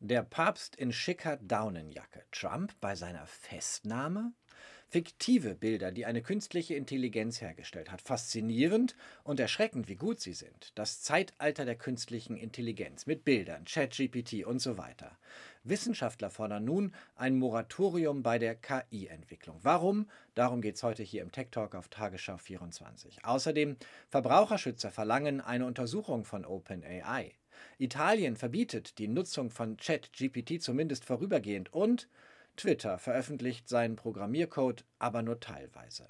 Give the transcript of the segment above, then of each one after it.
Der Papst in schicker Daunenjacke. Trump bei seiner Festnahme? Fiktive Bilder, die eine künstliche Intelligenz hergestellt hat. Faszinierend und erschreckend, wie gut sie sind. Das Zeitalter der künstlichen Intelligenz mit Bildern, ChatGPT und so weiter. Wissenschaftler fordern nun ein Moratorium bei der KI-Entwicklung. Warum? Darum geht es heute hier im Tech Talk auf Tagesschau 24. Außerdem Verbraucherschützer verlangen eine Untersuchung von OpenAI. Italien verbietet die Nutzung von ChatGPT zumindest vorübergehend und Twitter veröffentlicht seinen Programmiercode aber nur teilweise.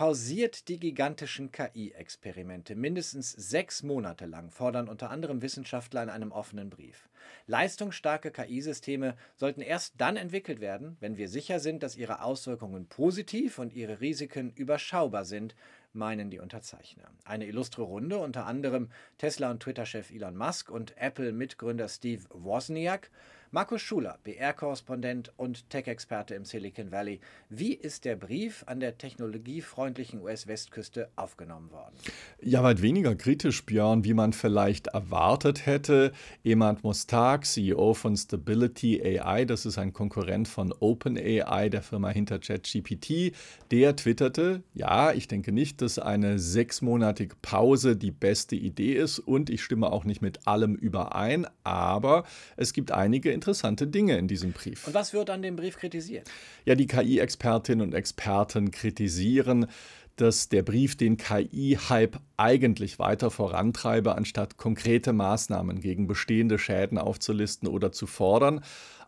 Pausiert die gigantischen KI-Experimente mindestens sechs Monate lang, fordern unter anderem Wissenschaftler in einem offenen Brief. Leistungsstarke KI-Systeme sollten erst dann entwickelt werden, wenn wir sicher sind, dass ihre Auswirkungen positiv und ihre Risiken überschaubar sind, meinen die Unterzeichner. Eine illustre Runde, unter anderem Tesla- und Twitter-Chef Elon Musk und Apple-Mitgründer Steve Wozniak. Markus Schuler, BR-Korrespondent und Tech-Experte im Silicon Valley. Wie ist der Brief an der technologiefreundlichen US-Westküste aufgenommen worden? Ja, weit weniger kritisch, Björn, wie man vielleicht erwartet hätte. Emad Mostak, CEO von Stability AI, das ist ein Konkurrent von OpenAI, der Firma hinter ChatGPT, der twitterte, ja, ich denke nicht, dass eine sechsmonatige Pause die beste Idee ist und ich stimme auch nicht mit allem überein, aber es gibt einige interessante Dinge in diesem Brief. Und was wird an dem Brief kritisiert? Ja, die KI-Expertinnen und Experten kritisieren, dass der Brief den KI-Hype eigentlich weiter vorantreibe, anstatt konkrete Maßnahmen gegen bestehende Schäden aufzulisten oder zu fordern.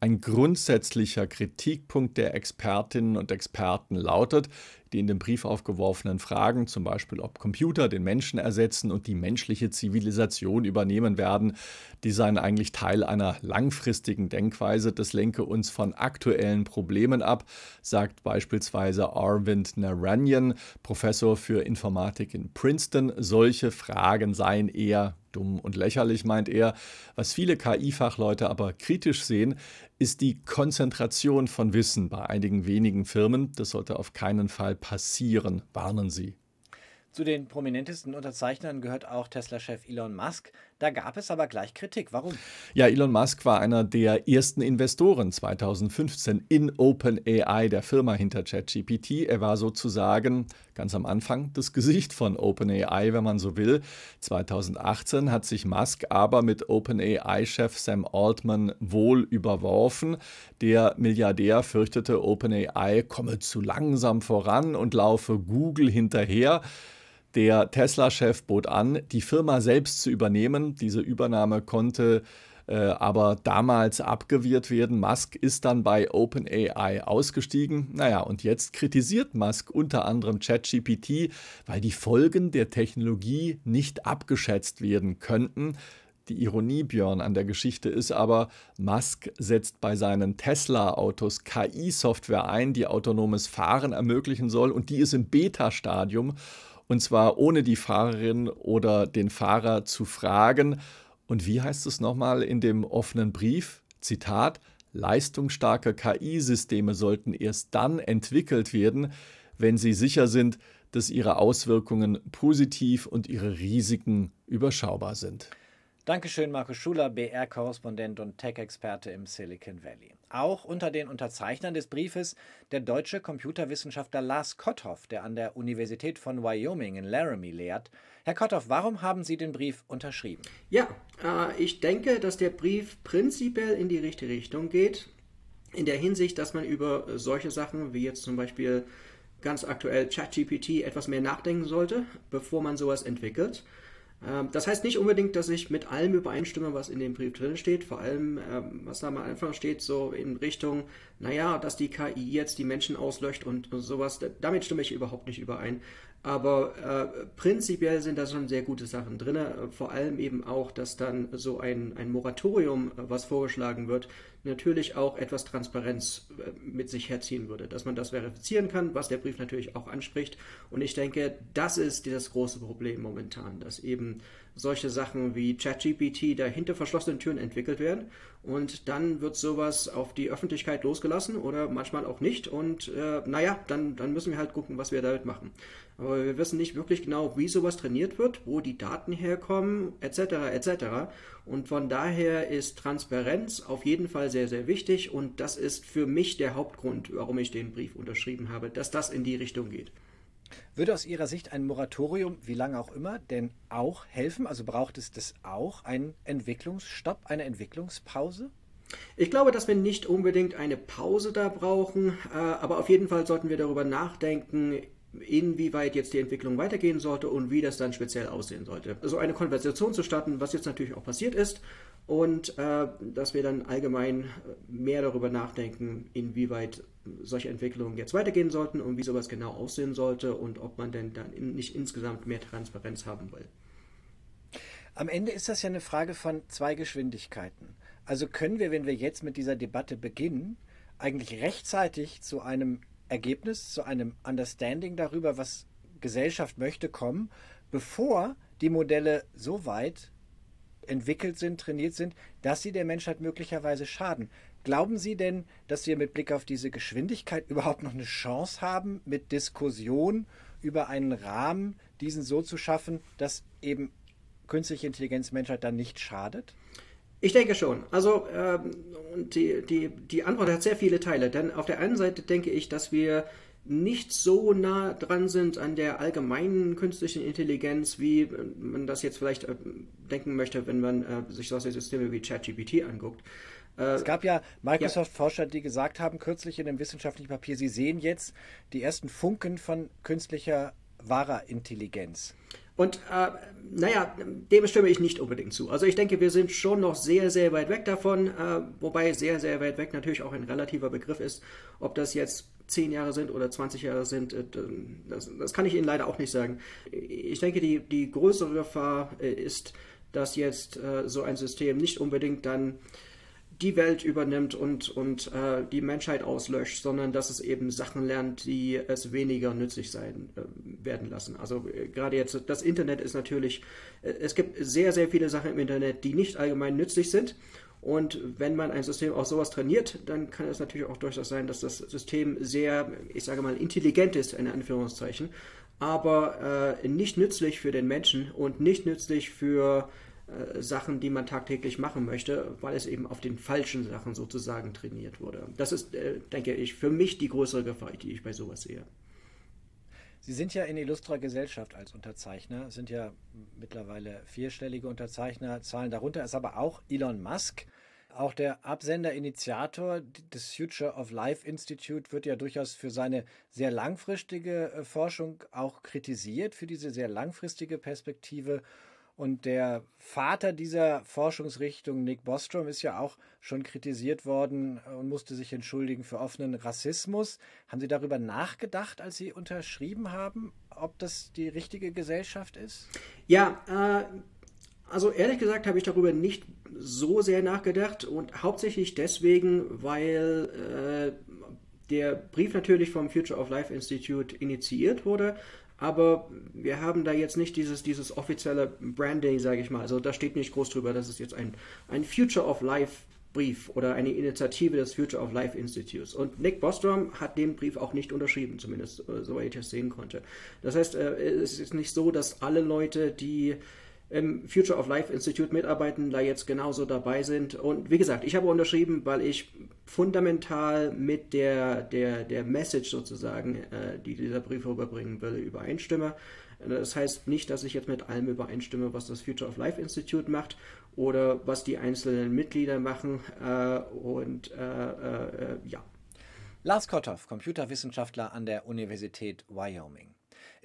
Ein grundsätzlicher Kritikpunkt der Expertinnen und Experten lautet, die in dem Brief aufgeworfenen Fragen, zum Beispiel ob Computer den Menschen ersetzen und die menschliche Zivilisation übernehmen werden, die seien eigentlich Teil einer langfristigen Denkweise. Das lenke uns von aktuellen Problemen ab, sagt beispielsweise Arvind Narayan, Professor für Informatik in Princeton. Solche Fragen seien eher dumm und lächerlich, meint er. Was viele KI-Fachleute aber kritisch sehen, ist die Konzentration von Wissen bei einigen wenigen Firmen. Das sollte auf keinen Fall passieren, warnen sie. Zu den prominentesten Unterzeichnern gehört auch Tesla-Chef Elon Musk. Da gab es aber gleich Kritik. Warum? Ja, Elon Musk war einer der ersten Investoren 2015 in OpenAI, der Firma hinter ChatGPT. Er war sozusagen ganz am Anfang das Gesicht von OpenAI, wenn man so will. 2018 hat sich Musk aber mit OpenAI-Chef Sam Altman wohl überworfen. Der Milliardär fürchtete, OpenAI komme zu langsam voran und laufe Google hinterher. Der Tesla-Chef bot an, die Firma selbst zu übernehmen. Diese Übernahme konnte äh, aber damals abgewehrt werden. Musk ist dann bei OpenAI ausgestiegen. Naja, und jetzt kritisiert Musk unter anderem ChatGPT, weil die Folgen der Technologie nicht abgeschätzt werden könnten. Die Ironie, Björn, an der Geschichte ist aber, Musk setzt bei seinen Tesla-Autos KI-Software ein, die autonomes Fahren ermöglichen soll und die ist im Beta-Stadium und zwar ohne die Fahrerin oder den Fahrer zu fragen. Und wie heißt es nochmal in dem offenen Brief? Zitat, leistungsstarke KI-Systeme sollten erst dann entwickelt werden, wenn sie sicher sind, dass ihre Auswirkungen positiv und ihre Risiken überschaubar sind. Dankeschön, Markus Schuler, BR-Korrespondent und Tech-Experte im Silicon Valley. Auch unter den Unterzeichnern des Briefes der deutsche Computerwissenschaftler Lars Kotthoff, der an der Universität von Wyoming in Laramie lehrt. Herr Kotthoff, warum haben Sie den Brief unterschrieben? Ja, äh, ich denke, dass der Brief prinzipiell in die richtige Richtung geht. In der Hinsicht, dass man über solche Sachen wie jetzt zum Beispiel ganz aktuell ChatGPT etwas mehr nachdenken sollte, bevor man sowas entwickelt. Ähm, das heißt nicht unbedingt, dass ich mit allem übereinstimme, was in dem Brief drin steht. Vor allem, ähm, was da am Anfang steht, so in Richtung, naja, dass die KI jetzt die Menschen auslöscht und, sowas. Damit stimme ich überhaupt nicht überein. Aber äh, prinzipiell sind da schon sehr gute Sachen drin. Vor allem eben auch, dass dann so ein, ein Moratorium, was vorgeschlagen wird, natürlich auch etwas Transparenz äh, mit sich herziehen würde. Dass man das verifizieren kann, was der Brief natürlich auch anspricht. Und ich denke, das ist das große Problem momentan, dass eben solche Sachen wie ChatGPT da hinter verschlossenen Türen entwickelt werden und dann wird sowas auf die Öffentlichkeit losgelassen oder manchmal auch nicht und äh, naja, dann, dann müssen wir halt gucken, was wir damit machen. Aber wir wissen nicht wirklich genau, wie sowas trainiert wird, wo die Daten herkommen, etc. etc. Und von daher ist Transparenz auf jeden Fall sehr, sehr wichtig und das ist für mich der Hauptgrund, warum ich den Brief unterschrieben habe, dass das in die Richtung geht. Würde aus Ihrer Sicht ein Moratorium, wie lange auch immer, denn auch helfen? Also braucht es das auch, einen Entwicklungsstopp, eine Entwicklungspause? Ich glaube, dass wir nicht unbedingt eine Pause da brauchen, äh, aber auf jeden Fall sollten wir darüber nachdenken, inwieweit jetzt die Entwicklung weitergehen sollte und wie das dann speziell aussehen sollte. So also eine Konversation zu starten, was jetzt natürlich auch passiert ist, und äh, dass wir dann allgemein mehr darüber nachdenken, inwieweit solche Entwicklungen jetzt weitergehen sollten und wie sowas genau aussehen sollte und ob man denn dann in, nicht insgesamt mehr Transparenz haben will. Am Ende ist das ja eine Frage von zwei Geschwindigkeiten. Also können wir, wenn wir jetzt mit dieser Debatte beginnen, eigentlich rechtzeitig zu einem Ergebnis, zu einem Understanding darüber, was Gesellschaft möchte, kommen, bevor die Modelle so weit entwickelt sind, trainiert sind, dass sie der Menschheit möglicherweise schaden. Glauben Sie denn, dass wir mit Blick auf diese Geschwindigkeit überhaupt noch eine Chance haben, mit Diskussion über einen Rahmen diesen so zu schaffen, dass eben künstliche Intelligenz Menschheit dann nicht schadet? Ich denke schon. Also ähm, die, die, die Antwort hat sehr viele Teile. Denn auf der einen Seite denke ich, dass wir nicht so nah dran sind an der allgemeinen künstlichen Intelligenz, wie man das jetzt vielleicht äh, denken möchte, wenn man äh, sich solche Systeme wie ChatGPT anguckt. Äh, es gab ja Microsoft-Forscher, die gesagt haben, kürzlich in einem wissenschaftlichen Papier, sie sehen jetzt die ersten Funken von künstlicher wahrer Intelligenz. Und äh, naja, dem stimme ich nicht unbedingt zu. Also ich denke, wir sind schon noch sehr, sehr weit weg davon, äh, wobei sehr, sehr weit weg natürlich auch ein relativer Begriff ist. Ob das jetzt 10 Jahre sind oder 20 Jahre sind, äh, das, das, kann ich Ihnen leider auch nicht sagen. Ich denke, die, die größere Gefahr äh, ist, dass jetzt äh, so ein System nicht unbedingt dann die Welt übernimmt und, und die Menschheit auslöscht, sondern dass es eben Sachen lernt, die es weniger nützlich sein werden lassen. Also gerade jetzt, das Internet ist natürlich, es gibt sehr, sehr viele Sachen im Internet, die nicht allgemein nützlich sind. Und wenn man ein System auf sowas trainiert, dann kann es natürlich auch durchaus sein, dass das System sehr, ich sage mal, intelligent ist, in Anführungszeichen, aber äh, nicht nützlich für den Menschen und nicht nützlich für äh, Sachen, die man tagtäglich machen möchte, weil es eben auf den falschen Sachen sozusagen trainiert wurde. Das ist, äh, denke ich, für mich die größere Gefahr, die ich bei sowas sehe. Sie sind ja in Illustra Gesellschaft als Unterzeichner, sind ja mittlerweile vierstellige Unterzeichnerzahlen. Darunter ist aber auch Elon Musk. Auch der Absender-Initiator des Future of Life Institute wird ja durchaus für seine sehr langfristige äh, Forschung auch kritisiert, für diese sehr langfristige Perspektive. Und der Vater dieser Forschungsrichtung, Nick Bostrom, ist ja auch schon kritisiert worden und musste sich entschuldigen für offenen Rassismus. Haben Sie darüber nachgedacht, als Sie unterschrieben haben, ob das die richtige Gesellschaft ist? Ja, äh, also ehrlich gesagt habe ich darüber nicht so sehr nachgedacht und hauptsächlich deswegen, weil äh, der Brief natürlich vom Future of Life Institute initiiert wurde, aber wir haben da jetzt nicht dieses, dieses offizielle Branding, sage ich mal. Also da steht nicht groß drüber, dass es jetzt ein, ein Future of Life Brief oder eine Initiative des Future of Life Institutes. Und Nick Bostrom hat den Brief auch nicht unterschrieben, zumindest äh, soweit ich das sehen konnte. Das heißt, äh, es ist nicht so, dass alle Leute, die im Future of Life Institute mitarbeiten, da jetzt genauso dabei sind. Und wie gesagt, ich habe unterschrieben, weil ich fundamental mit der, der, der Message sozusagen, äh, die dieser Brief rüberbringen will, übereinstimme. Das heißt nicht, dass ich jetzt mit allem übereinstimme, was das Future of Life Institute macht oder was die einzelnen Mitglieder machen. Äh, und äh, äh, ja. Lars Kotthoff, Computerwissenschaftler an der Universität Wyoming.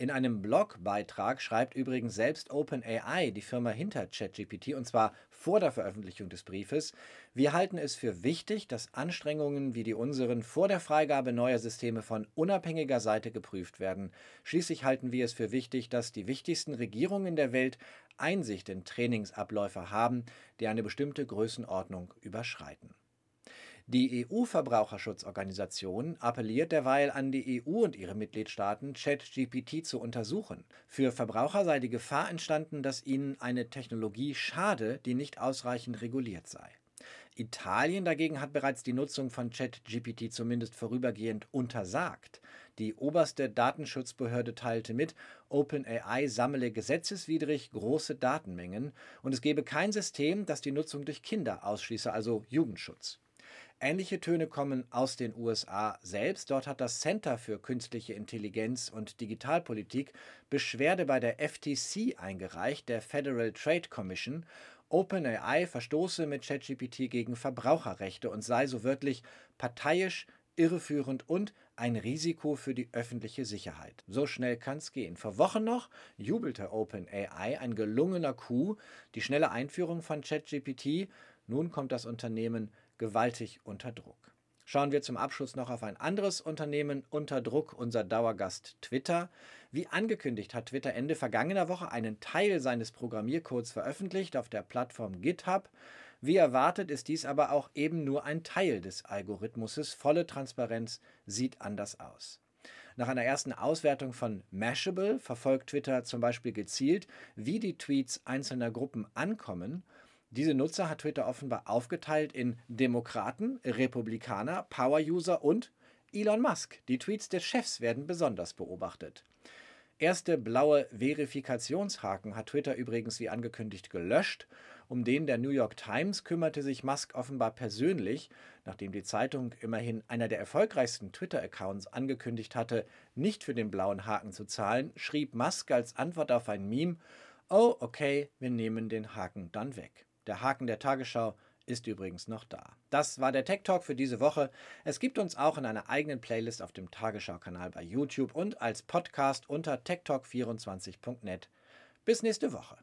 In einem Blogbeitrag schreibt übrigens selbst OpenAI, die Firma hinter ChatGPT, und zwar vor der Veröffentlichung des Briefes, wir halten es für wichtig, dass Anstrengungen wie die unseren vor der Freigabe neuer Systeme von unabhängiger Seite geprüft werden. Schließlich halten wir es für wichtig, dass die wichtigsten Regierungen der Welt Einsicht in Trainingsabläufe haben, die eine bestimmte Größenordnung überschreiten. Die EU-Verbraucherschutzorganisation appelliert derweil an die EU und ihre Mitgliedstaaten, ChatGPT zu untersuchen. Für Verbraucher sei die Gefahr entstanden, dass ihnen eine Technologie schade, die nicht ausreichend reguliert sei. Italien dagegen hat bereits die Nutzung von ChatGPT zumindest vorübergehend untersagt. Die oberste Datenschutzbehörde teilte mit, OpenAI sammle gesetzeswidrig große Datenmengen und es gebe kein System, das die Nutzung durch Kinder ausschließe, also Jugendschutz. Ähnliche Töne kommen aus den USA selbst. Dort hat das Center für künstliche Intelligenz und Digitalpolitik Beschwerde bei der FTC eingereicht, der Federal Trade Commission. OpenAI verstoße mit ChatGPT gegen Verbraucherrechte und sei so wörtlich parteiisch, irreführend und ein Risiko für die öffentliche Sicherheit. So schnell kann's gehen. Vor Wochen noch jubelte OpenAI ein gelungener Coup, die schnelle Einführung von ChatGPT. Nun kommt das Unternehmen gewaltig unter Druck. Schauen wir zum Abschluss noch auf ein anderes Unternehmen unter Druck, unser Dauergast Twitter. Wie angekündigt hat Twitter Ende vergangener Woche einen Teil seines Programmiercodes veröffentlicht auf der Plattform GitHub. Wie erwartet ist dies aber auch eben nur ein Teil des Algorithmuses. Volle Transparenz sieht anders aus. Nach einer ersten Auswertung von Mashable verfolgt Twitter zum Beispiel gezielt, wie die Tweets einzelner Gruppen ankommen diese Nutzer hat Twitter offenbar aufgeteilt in Demokraten, Republikaner, Power-User und Elon Musk. Die Tweets des Chefs werden besonders beobachtet. Erste blaue Verifikationshaken hat Twitter übrigens wie angekündigt gelöscht. Um den der New York Times kümmerte sich Musk offenbar persönlich, nachdem die Zeitung immerhin einer der erfolgreichsten Twitter-Accounts angekündigt hatte, nicht für den blauen Haken zu zahlen, schrieb Musk als Antwort auf ein Meme: Oh, okay, wir nehmen den Haken dann weg. Der Haken der Tagesschau ist übrigens noch da. Das war der Tech Talk für diese Woche. Es gibt uns auch in einer eigenen Playlist auf dem Tagesschau-Kanal bei YouTube und als Podcast unter techtalk24.net. Bis nächste Woche.